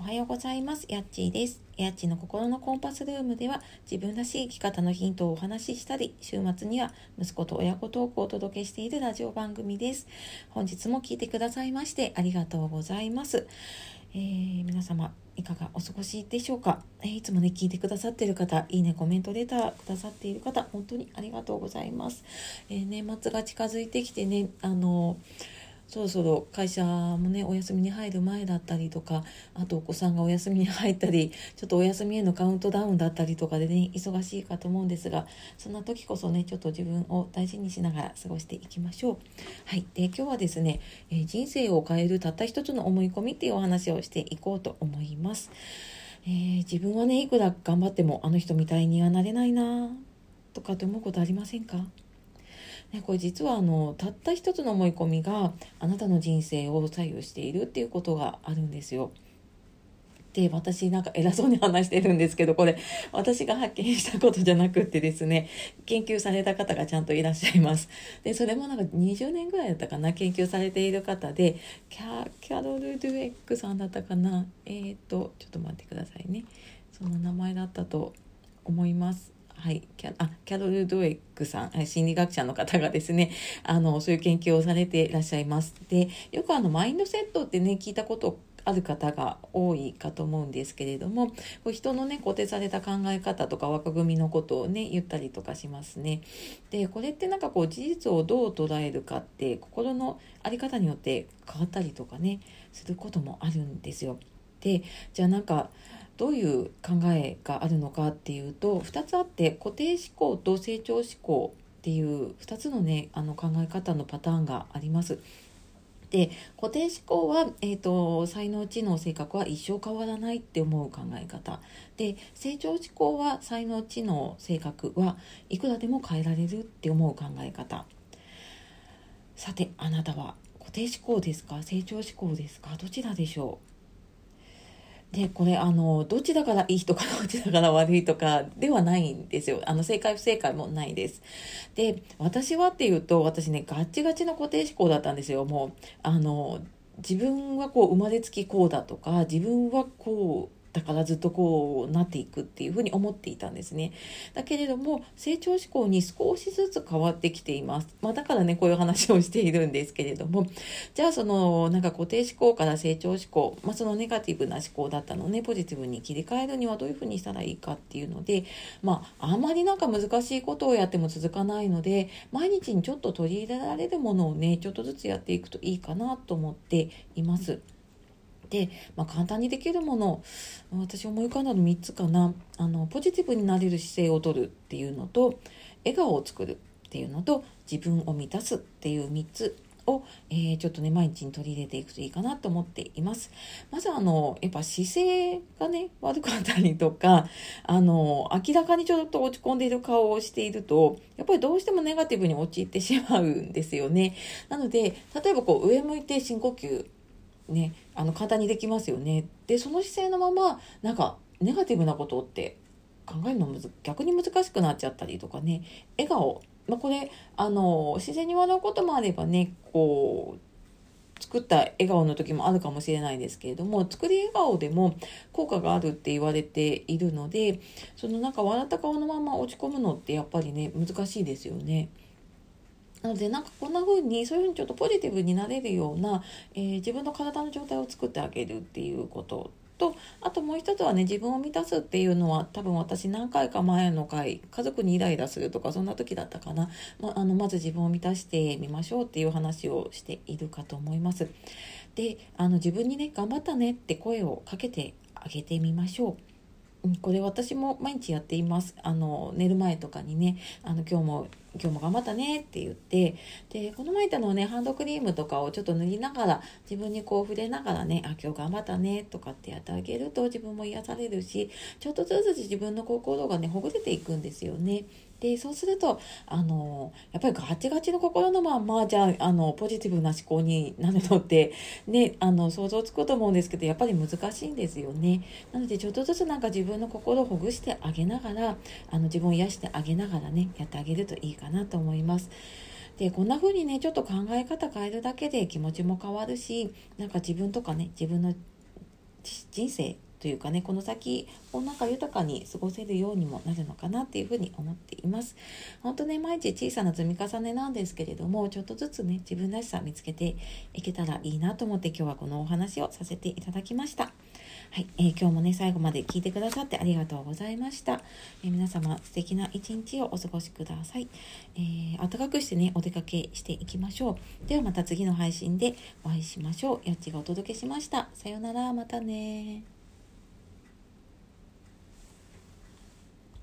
おはようございます。やっちーです。やっちの心のコンパスルームでは自分らしい生き方のヒントをお話ししたり、週末には息子と親子トークをお届けしているラジオ番組です。本日も聞いてくださいましてありがとうございます。えー、皆様いかがお過ごしでしょうか、えー、いつもね聞いてくださっている方いいねコメントレターくださっている方本当にありがとうございます、えー、年末が近づいてきてねあのーそろそろ会社もねお休みに入る前だったりとかあとお子さんがお休みに入ったりちょっとお休みへのカウントダウンだったりとかでね忙しいかと思うんですがそんな時こそねちょっと自分を大事にしながら過ごしていきましょう。はい、で今日はですね、えー、人生を変えるたった一つの思い込みっていうお話をしていこうと思います。えー、自分はねいくら頑張ってもあの人みたいにはなれないなとかって思うことありませんか？ね、これ実はあのたった一つの思い込みがあなたの人生を左右しているっていうことがあるんですよ。で私なんか偉そうに話してるんですけどこれ私が発見したことじゃなくってですね研究された方がちゃんといらっしゃいます。でそれもなんか20年ぐらいだったかな研究されている方でキャキャロル・ドゥエックさんだったかなえっ、ー、とちょっと待ってくださいね。その名前だったと思います。はい、キャあキャロル・ドエックさん心理学者の方がですねあのそういう研究をされていらっしゃいます。でよくあのマインドセットってね聞いたことある方が多いかと思うんですけれども人のね固定された考え方とか枠組みのことをね言ったりとかしますね。でこれってなんかこう事実をどう捉えるかって心の在り方によって変わったりとかねすることもあるんですよ。でじゃあなんかどういう考えがあるのかっていうと2つあって固定思考と成長思考っていう2つのねあの考え方のパターンがあります。で固定思考は、えーと、才能知能性格は一生変わらないって思う考え方。で成長思考は才能知能性格はいくらでも変えられるって思う考え方。さてあなたは固定思考ですか？成長思考ですか？どちらでしょう？でこれあのどっちだからいい人かどっちだから悪いとかではないんですよ。あの正解不正解もないです。で私はっていうと私ねガッチガチの固定思考だったんですよ。もうあの自分はこう生まれつきこうだとか自分はこうだからずっとこうなっていくっていうふうに思っていたんですね。だけれども成長志向に少しずつ変わってきています。まあ、だからねこういう話をしているんですけれどもじゃあそのなんか固定思考から成長志向、まあ、そのネガティブな思考だったのをねポジティブに切り替えるにはどういうふうにしたらいいかっていうのでまああんまりなんか難しいことをやっても続かないので毎日にちょっと取り入れられるものをねちょっとずつやっていくといいかなと思っています。で、まあ、簡単にできるもの私思い浮かんだの3つかなあのポジティブになれる姿勢をとるっていうのと笑顔を作るっていうのと自分を満たすっていう3つを、えー、ちょっとね毎日に取り入れていくといいかなと思っています。まずあのやっぱ姿勢がね悪かったりとかあの明らかにちょっと落ち込んでいる顔をしているとやっぱりどうしてもネガティブに陥ってしまうんですよね。なので例えばこう上向いて深呼吸ねあの簡単にできますよね。でその姿勢のままなんかネガティブなことって考えるのむず逆に難しくなっちゃったりとかね。笑顔、まあ、これあの自然に笑うこともあればねこう作った笑顔の時もあるかもしれないですけれども作り笑顔でも効果があるって言われているのでそのなんか笑った顔のまま落ち込むのってやっぱりね難しいですよね。なのでなんかこんな風にそういう風にちょっとポジティブになれるような、えー、自分の体の状態を作ってあげるっていうこととあともう一つはね自分を満たすっていうのは多分私何回か前の回家族にイライラするとかそんな時だったかな、まあのまず自分を満たしてみましょうっていう話をしているかと思います。であの自分にね頑張ったねって声をかけてあげてみましょう。これ私も毎日やっていますあの寝る前とかにねあの今日も今日も頑張ったねって言ってでこの前言ったのはねハンドクリームとかをちょっと塗りながら自分にこう触れながらねあ今日頑張ったねとかってやってあげると自分も癒されるしちょっとずつ自分の心がねほぐれていくんですよね。でそうするとあのやっぱりガチガチの心のまんまじゃああのポジティブな思考になるのって ねあの想像つくと思うんですけどやっぱり難しいんですよね。なのでちょっとずつなんか自分の心をほぐしてあげながらあの自分を癒してあげながらねやってあげるといいかなと思います。でこんな風にねちょっと考え方変えるだけで気持ちも変わるしなんか自分とかね自分の人生というかねこの先をなんか豊かに過ごせるようにもなるのかなっていうふうに思っています本当ね毎日小さな積み重ねなんですけれどもちょっとずつね自分らしさ見つけていけたらいいなと思って今日はこのお話をさせていただきましたはい、えー、今日もね最後まで聞いてくださってありがとうございました、えー、皆様素敵な一日をお過ごしください、えー、暖かくしてねお出かけしていきましょう。ではまた次の配信でお会いしましょう。やっちがお届けしました。さようなら。またね